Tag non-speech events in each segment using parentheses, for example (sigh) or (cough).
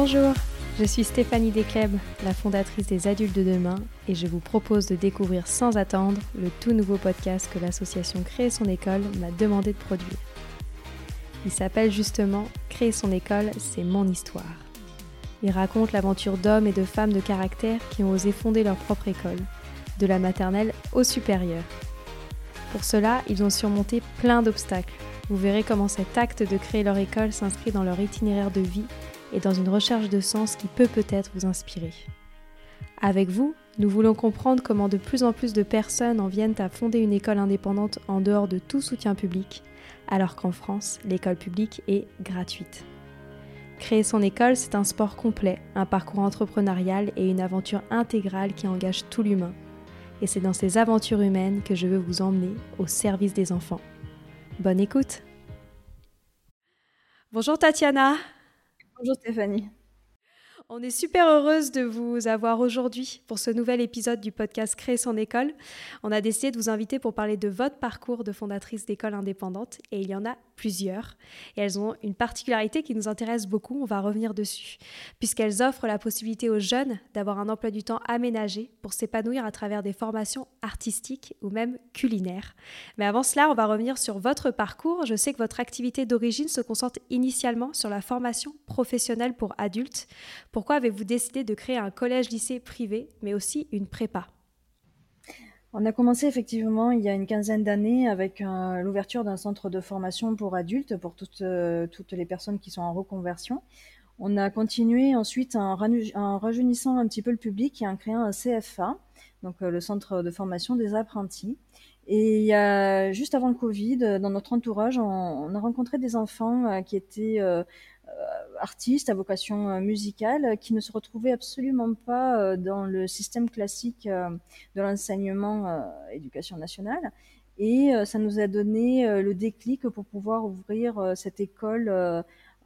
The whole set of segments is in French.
Bonjour, je suis Stéphanie Descleb, la fondatrice des Adultes de demain, et je vous propose de découvrir sans attendre le tout nouveau podcast que l'association Créer son école m'a demandé de produire. Il s'appelle justement Créer son école, c'est mon histoire. Il raconte l'aventure d'hommes et de femmes de caractère qui ont osé fonder leur propre école, de la maternelle au supérieur. Pour cela, ils ont surmonté plein d'obstacles. Vous verrez comment cet acte de créer leur école s'inscrit dans leur itinéraire de vie et dans une recherche de sens qui peut peut-être vous inspirer. Avec vous, nous voulons comprendre comment de plus en plus de personnes en viennent à fonder une école indépendante en dehors de tout soutien public, alors qu'en France, l'école publique est gratuite. Créer son école, c'est un sport complet, un parcours entrepreneurial et une aventure intégrale qui engage tout l'humain. Et c'est dans ces aventures humaines que je veux vous emmener au service des enfants. Bonne écoute Bonjour Tatiana Bonjour Stéphanie. On est super heureuse de vous avoir aujourd'hui pour ce nouvel épisode du podcast Créer son école. On a décidé de vous inviter pour parler de votre parcours de fondatrice d'école indépendante et il y en a plusieurs. Et elles ont une particularité qui nous intéresse beaucoup, on va revenir dessus, puisqu'elles offrent la possibilité aux jeunes d'avoir un emploi du temps aménagé pour s'épanouir à travers des formations artistiques ou même culinaires. Mais avant cela, on va revenir sur votre parcours. Je sais que votre activité d'origine se concentre initialement sur la formation professionnelle pour adultes. Pourquoi avez-vous décidé de créer un collège-lycée privé, mais aussi une prépa? On a commencé effectivement il y a une quinzaine d'années avec euh, l'ouverture d'un centre de formation pour adultes, pour toutes, euh, toutes les personnes qui sont en reconversion. On a continué ensuite en, rajeunissant un petit peu le public et en créant un CFA, donc euh, le centre de formation des apprentis. Et juste avant le Covid, dans notre entourage, on, a rencontré des enfants qui étaient artistes à vocation euh, musicale qui ne se retrouvaient absolument pas euh, dans le système classique euh, de l'enseignement éducation nationale. Et ça nous a donné le déclic pour pouvoir ouvrir cette école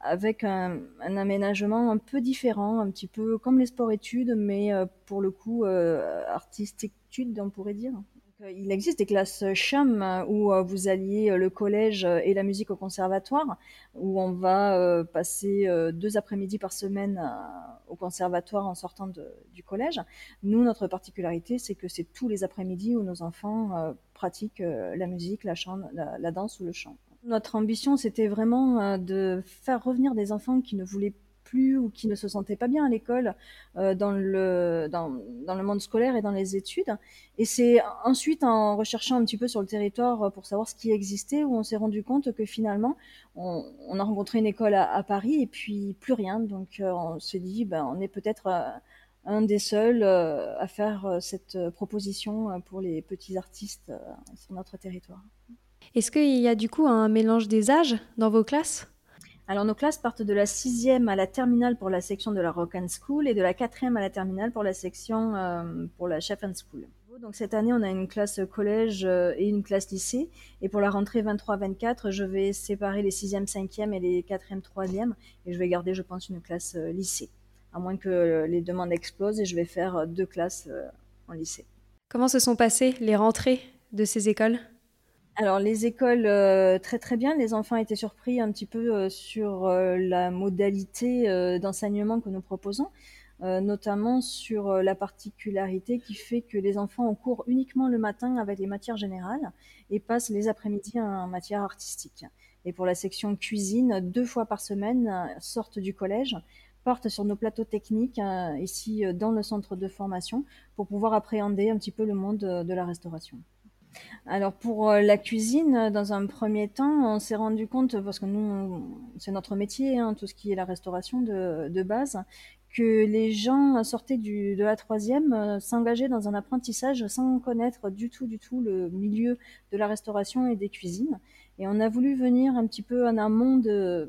avec un, aménagement un peu différent, un petit peu comme les sports-études, mais pour le coup artistique-études, on pourrait dire. Euh, il existe des classes CHAM euh, où euh, vous alliez le collège et la musique au conservatoire, où on va passer deux après-midi par semaine au conservatoire en sortant du collège. Nous, notre particularité, c'est que c'est tous les après-midi où nos enfants pratiquent la musique, la, chant, la, danse ou le chant. Notre ambition, c'était vraiment de faire revenir des enfants qui ne voulaient ou qui ne se sentaient pas bien à l'école, euh, dans, le, dans, le monde scolaire et dans les études. Et c'est ensuite en recherchant un petit peu sur le territoire euh, pour savoir ce qui existait où on s'est rendu compte que finalement, on, on, a rencontré une école à, Paris et puis plus rien. Donc euh, on s'est dit, ben, on est peut-être un des seuls à faire cette proposition pour les petits artistes sur notre territoire. Est-ce qu'il y a du coup un mélange des âges dans vos classes? Alors nos classes partent de la sixième à la terminale pour la section de la Rock and School et de la quatrième à la terminale pour la section euh, pour la Chef and School. Donc cette année, on a une classe collège euh, et une classe lycée. Et pour la rentrée 23-24, je vais séparer les 6e, 5e et les 4e, 3e. Et je vais garder, je pense, une classe euh, lycée. À moins que les demandes explosent et je vais faire deux classes en lycée. Comment se sont passées les rentrées de ces écoles? Alors les écoles, euh, très très bien. Les enfants étaient surpris un petit peu euh, sur euh, la modalité d'enseignement que nous proposons, notamment sur la particularité qui fait que les enfants ont cours uniquement le matin avec les matières générales et passent les après-midi en matière artistique. Et pour la section cuisine, deux fois par semaine, sortent du collège, partent sur nos plateaux techniques ici dans le centre de formation pour pouvoir appréhender un petit peu le monde de la restauration. Alors pour euh, la cuisine, dans un premier temps, on s'est rendu compte, parce que nous, c'est notre métier, hein, tout ce qui est la restauration de, base, que les gens sortaient de la troisième, euh, s'engageaient dans un apprentissage sans connaître du tout, du tout le milieu de la restauration et des cuisines. Et on a voulu venir un petit peu en amont de,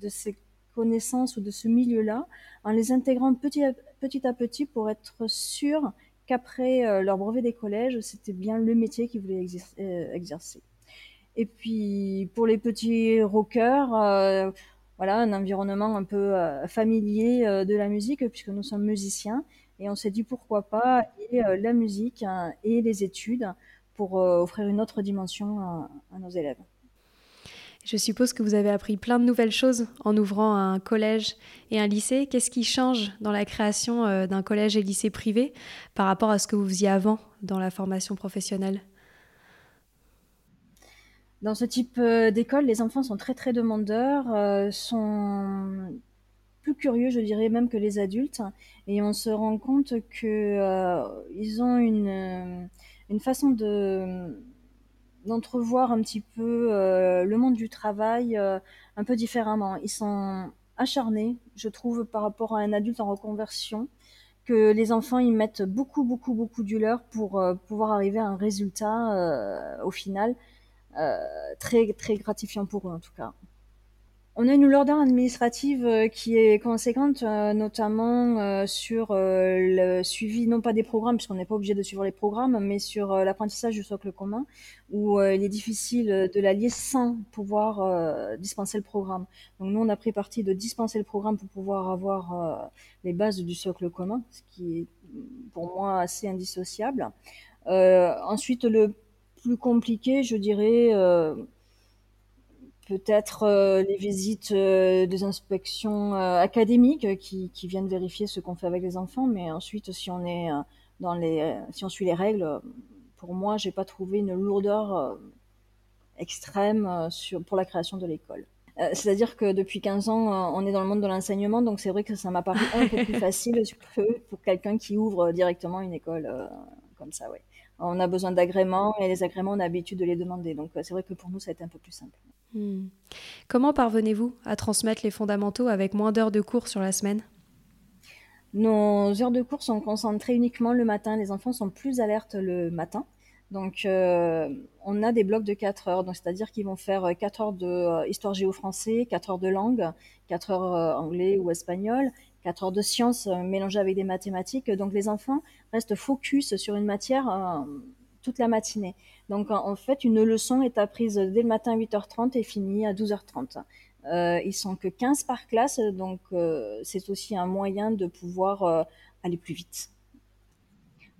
de ces connaissances ou de ce milieu-là, en les intégrant petit à petit, à petit pour être sûr qu'après euh, leur brevet des collèges, c'était bien le métier qu'ils voulaient euh, exercer. Et puis pour les petits rockers, euh, voilà, un environnement un peu familier de la musique, puisque nous sommes musiciens. Et on s'est dit pourquoi pas et la musique hein, et les études pour offrir une autre dimension à, nos élèves. Je suppose que vous avez appris plein de nouvelles choses en ouvrant un collège et un lycée. Qu'est-ce qui change dans la création euh, d'un collège et lycée privé par rapport à ce que vous faisiez avant dans la formation professionnelle? Dans ce type euh, d'école, les enfants sont très très demandeurs, euh, sont plus curieux, je dirais, même que les adultes. Et on se rend compte qu'ils ont une, une façon de d'entrevoir un petit peu euh, le monde du travail euh, un peu différemment. Ils sont acharnés, je trouve, par rapport à un adulte en reconversion, que les enfants ils mettent beaucoup, beaucoup, beaucoup du leur pour euh, pouvoir arriver à un résultat au final très, très gratifiant pour eux en tout cas. On a une lourdeur administrative euh, qui est conséquente, euh, notamment euh, sur le suivi, non pas des programmes, puisqu'on n'est pas obligé de suivre les programmes, mais sur l'apprentissage du socle commun, où il est difficile de l'allier sans pouvoir dispenser le programme. Donc nous, on a pris parti de dispenser le programme pour pouvoir avoir les bases du socle commun, ce qui est pour moi assez indissociable. ensuite, le plus compliqué, je dirais peut-être euh, les visites euh, des inspections euh, académiques qui, qui, viennent vérifier ce qu'on fait avec les enfants, mais ensuite si on est dans les, si on suit les règles, pour moi, j'ai pas trouvé une lourdeur extrême sur, pour la création de l'école. C'est-à-dire que depuis 15 ans, on est dans le monde de l'enseignement, donc c'est vrai que ça m'a paru un peu plus (laughs) facile que pour quelqu'un qui ouvre directement une école comme ça, ouais. On a besoin d'agréments et les agréments, on a l'habitude de les demander. Donc c'est vrai que pour nous, ça a été un peu plus simple. Hmm. Comment parvenez-vous à transmettre les fondamentaux avec moins d'heures de cours sur la semaine? Nos heures de cours sont concentrées uniquement le matin. Les enfants sont plus alertes le matin. Donc, euh, on a des blocs de 4 heures. Donc, c'est-à-dire qu'ils vont faire 4 heures de euh, histoire géo-français, 4 heures de langue, 4 heures euh, anglais ou espagnol, 4 heures de sciences mélangées avec des mathématiques. Donc, les enfants restent focus sur une matière toute la matinée. Donc en, fait, une leçon est apprise dès le matin à 8h30 et finie à 12h30. Euh, ils sont que 15 par classe, donc euh, c'est aussi un moyen de pouvoir euh, aller plus vite.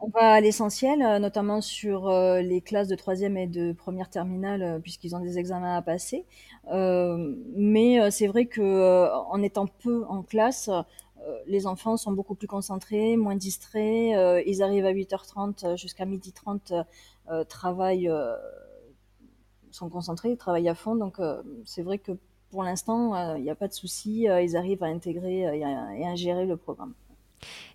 On va à l'essentiel, euh, notamment sur euh, les classes de troisième et de première terminale, puisqu'ils ont des examens à passer. mais c'est vrai que en étant peu en classe, les enfants sont beaucoup plus concentrés, moins distraits. ils arrivent à 8h30 jusqu'à 12h30 euh, travaillent, euh, sont concentrés, travaillent à fond. Donc euh, c'est vrai que pour l'instant, il n'y a pas de souci, ils arrivent à intégrer et à, gérer le programme.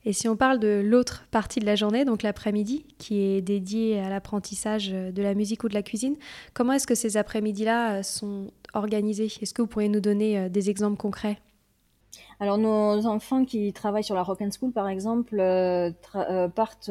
Et si on parle de l'autre partie de la journée, donc l'après-midi, qui est dédiée à l'apprentissage de la musique ou de la cuisine, comment est-ce que ces après-midi-là sont organisés? Est-ce que vous pourriez nous donner des exemples concrets? Alors nos enfants qui travaillent sur la Rock and School par exemple partent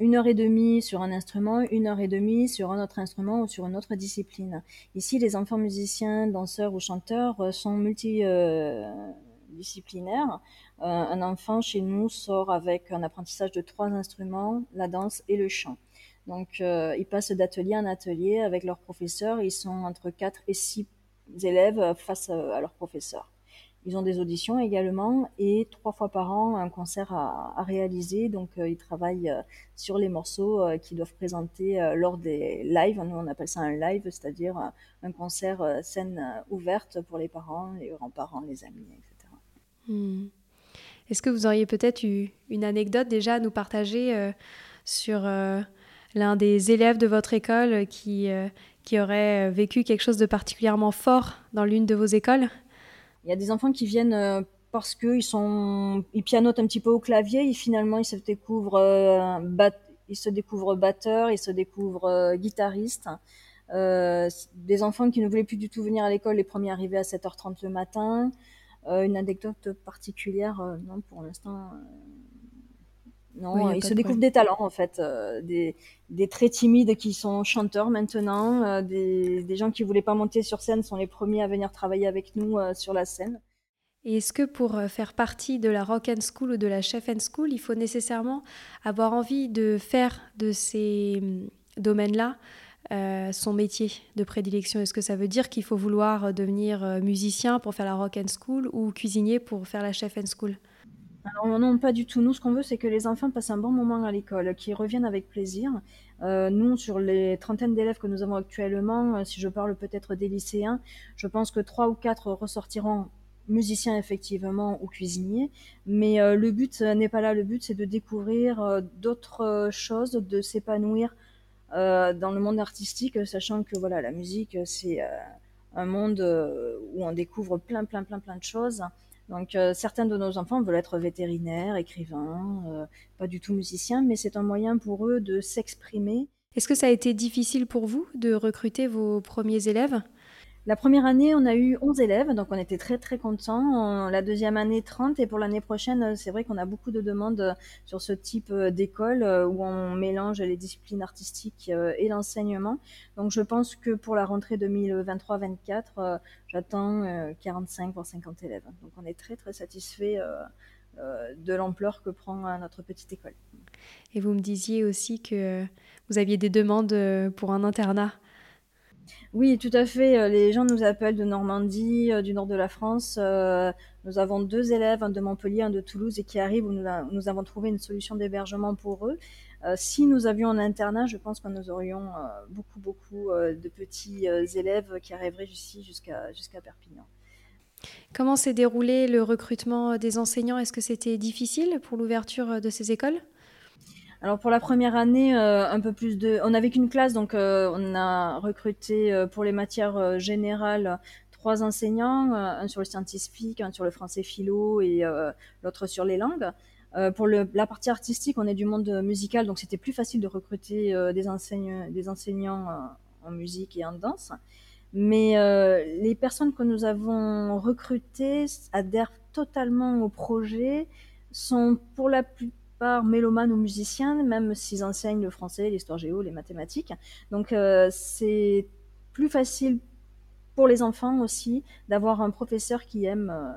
une heure et demie sur un instrument, une heure et demie sur un autre instrument ou sur une autre discipline. Ici, les enfants musiciens, danseurs ou chanteurs euh, sont multidisciplinaires. Euh, un enfant chez nous sort avec un apprentissage de trois instruments, la danse et le chant. Donc, euh, ils passent d'atelier en atelier avec leurs professeurs. Ils sont entre quatre et six élèves face à leurs professeurs. Ils ont des auditions également et trois fois par an un concert à, réaliser. Donc euh, ils travaillent euh, sur les morceaux euh, qu'ils doivent présenter lors des lives. Nous on appelle ça un live, c'est-à-dire un concert scène ouverte pour les parents, les grands-parents, les amis, etc. Hmm. Est-ce que vous auriez peut-être eu une anecdote déjà à nous partager sur l'un des élèves de votre école qui, qui aurait vécu quelque chose de particulièrement fort dans l'une de vos écoles? Il y a des enfants qui viennent euh, parce qu'ils sont, ils pianotent un petit peu au clavier et finalement ils se découvrent, euh, ils se découvrent batteurs, ils se découvrent euh, guitaristes. Euh, des enfants qui ne voulaient plus du tout venir à l'école, les premiers arrivés à 7h30 le matin. une anecdote particulière, non, pour l'instant. Non, ils se découvrent des talents en fait, des, des, très timides qui sont chanteurs maintenant, des, des, gens qui voulaient pas monter sur scène sont les premiers à venir travailler avec nous sur la scène. Et est-ce que pour faire partie de la Rock and School ou de la Chef and School, il faut nécessairement avoir envie de faire de ces hum, domaines-là euh, son métier de prédilection? Est-ce que ça veut dire qu'il faut vouloir devenir musicien pour faire la Rock and School ou cuisinier pour faire la Chef and School? Non, pas du tout. Nous, ce qu'on veut, c'est que les enfants passent un bon moment à l'école, qu'ils reviennent avec plaisir. Euh, nous, sur les trentaines d'élèves que nous avons actuellement, euh, si je parle peut-être des lycéens, je pense que trois ou quatre ressortiront musiciens effectivement ou cuisiniers. Mais euh, le but n'est pas là. Le but, c'est de découvrir d'autres choses, de s'épanouir dans le monde artistique, sachant que voilà, la musique, c'est un monde où on découvre plein, plein, plein, plein de choses. Donc euh, certains de nos enfants veulent être vétérinaires, écrivains, euh, pas du tout musiciens, mais c'est un moyen pour eux de s'exprimer. Est-ce que ça a été difficile pour vous de recruter vos premiers élèves? La première année, on a eu 11 élèves, donc on était très très contents. La deuxième année, 30. Et pour l'année prochaine, c'est vrai qu'on a beaucoup de demandes sur ce type euh, d'école euh, où on mélange les disciplines artistiques euh, et l'enseignement. Donc je pense que pour la rentrée 2023-24, j'attends 45 voire 50 élèves. Donc on est très très satisfait de l'ampleur que prend notre petite école. Et vous me disiez aussi que vous aviez des demandes pour un internat. Oui, tout à fait. Euh, les gens nous appellent de Normandie, euh, du nord de la France. Euh, nous avons deux élèves, un de Montpellier, un de Toulouse, et qui arrivent où nous, avons trouvé une solution d'hébergement pour eux. si nous avions un internat, je pense que nous aurions beaucoup, beaucoup de petits élèves qui arriveraient ici jusqu'à jusqu'à Perpignan. Comment s'est déroulé le recrutement des enseignants? Est-ce que c'était difficile pour l'ouverture de ces écoles? Alors pour la première année, euh, un peu plus de, on n'avait qu'une classe, donc euh, on a recruté euh, pour les matières générales trois enseignants, un sur le scientifique, un sur le français philo et l'autre sur les langues. pour la partie artistique, on est du monde musical, donc c'était plus facile de recruter des, des enseignants en musique et en danse. Mais les personnes que nous avons recrutées adhèrent totalement au projet, sont pour la plupart mélomanes ou musiciens, même s'ils enseignent le français, l'histoire géo, les mathématiques. Donc euh, c'est plus facile pour les enfants aussi d'avoir un professeur qui aime, euh,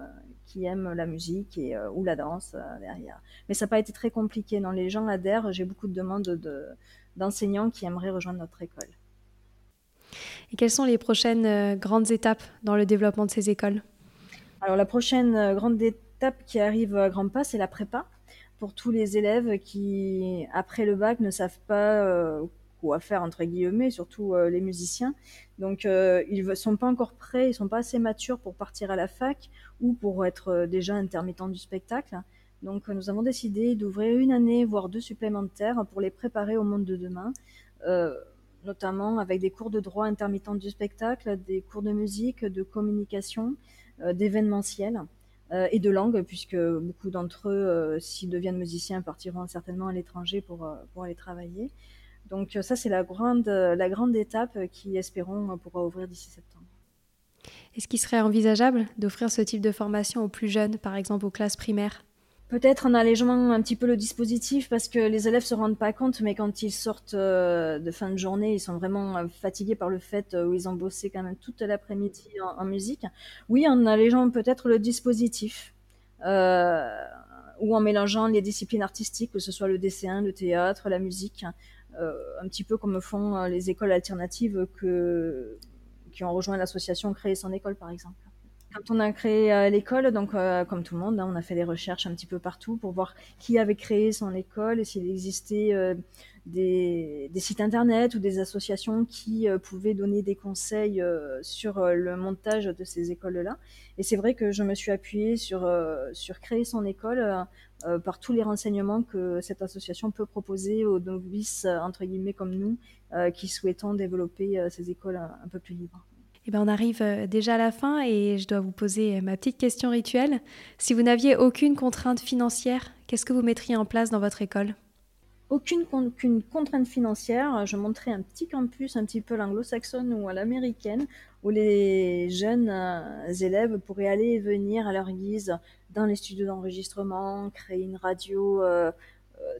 qui aime la musique et, euh, ou la danse derrière. Mais ça n'a pas été très compliqué. Non, les gens adhèrent. J'ai beaucoup de demandes de, d'enseignants qui aimeraient rejoindre notre école. Et quelles sont les prochaines grandes étapes dans le développement de ces écoles? Alors la prochaine grande étape qui arrive à grands pas, c'est la prépa pour tous les élèves qui, après le bac, ne savent pas euh, quoi faire, entre guillemets, surtout euh, les musiciens. Donc, euh, ils ne sont pas encore prêts, ils sont pas assez matures pour partir à la fac ou pour être déjà intermittents du spectacle. Donc, nous avons décidé d'ouvrir une année, voire deux supplémentaires, pour les préparer au monde de demain, notamment avec des cours de droit intermittent du spectacle, des cours de musique, de communication, d'événementiel. Euh, et de langue, puisque beaucoup d'entre eux, euh, s'ils deviennent musiciens, partiront certainement à l'étranger pour, euh, pour aller travailler. Donc ça, c'est la grande, la grande étape qui, espérons, pourra ouvrir d'ici septembre. Est-ce qu'il serait envisageable d'offrir ce type de formation aux plus jeunes, par exemple aux classes primaires? Peut-être en allégeant un petit peu le dispositif parce que les élèves se rendent pas compte, mais quand ils sortent euh, de fin de journée, ils sont vraiment euh, fatigués par le fait euh, où ils ont bossé quand même toute l'après-midi en, musique. Oui, en allégeant peut-être le dispositif ou en mélangeant les disciplines artistiques, que ce soit le dessin, le théâtre, la musique, un petit peu comme font les écoles alternatives que, qui ont rejoint l'association Créer son école, par exemple. Quand on a créé euh, l'école, donc euh, comme tout le monde, hein, on a fait des recherches un petit peu partout pour voir qui avait créé son école et s'il existait euh, des, sites internet ou des associations qui pouvaient donner des conseils sur le montage de ces écoles-là. Et c'est vrai que je me suis appuyée sur, sur créer son école par tous les renseignements que cette association peut proposer aux novices, entre guillemets, comme nous, qui souhaitons développer ces écoles un peu plus libres. Eh ben, on arrive euh, déjà à la fin et je dois vous poser ma petite question rituelle. Si vous n'aviez aucune contrainte financière, qu'est-ce que vous mettriez en place dans votre école? Aucune, contrainte financière. Je montrerai un petit campus, un petit peu l'anglo-saxonne ou à l'américaine, où les jeunes euh, élèves pourraient aller et venir à leur guise dans les studios d'enregistrement, créer une radio euh,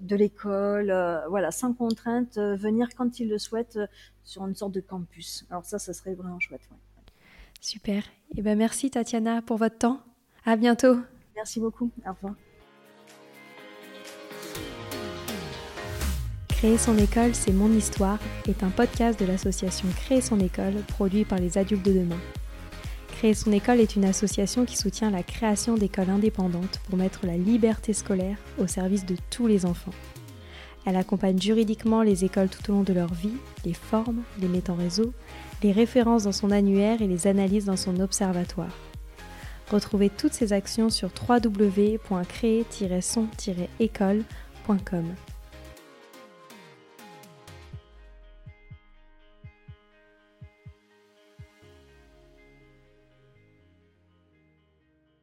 de l'école, voilà, sans contrainte, venir quand ils le souhaitent sur une sorte de campus. Alors ça, ça serait vraiment chouette. Super. Et eh ben merci Tatiana pour votre temps. À bientôt. Merci beaucoup. Au revoir. Créer son école, c'est mon histoire est un podcast de l'association Créer son école produit par les adultes de demain. Créer son école est une association qui soutient la création d'écoles indépendantes pour mettre la liberté scolaire au service de tous les enfants. Elle accompagne juridiquement les écoles tout au long de leur vie, les forme, les met en réseau, les références dans son annuaire et les analyse dans son observatoire. Retrouvez toutes ces actions sur www.créer-son-école.com.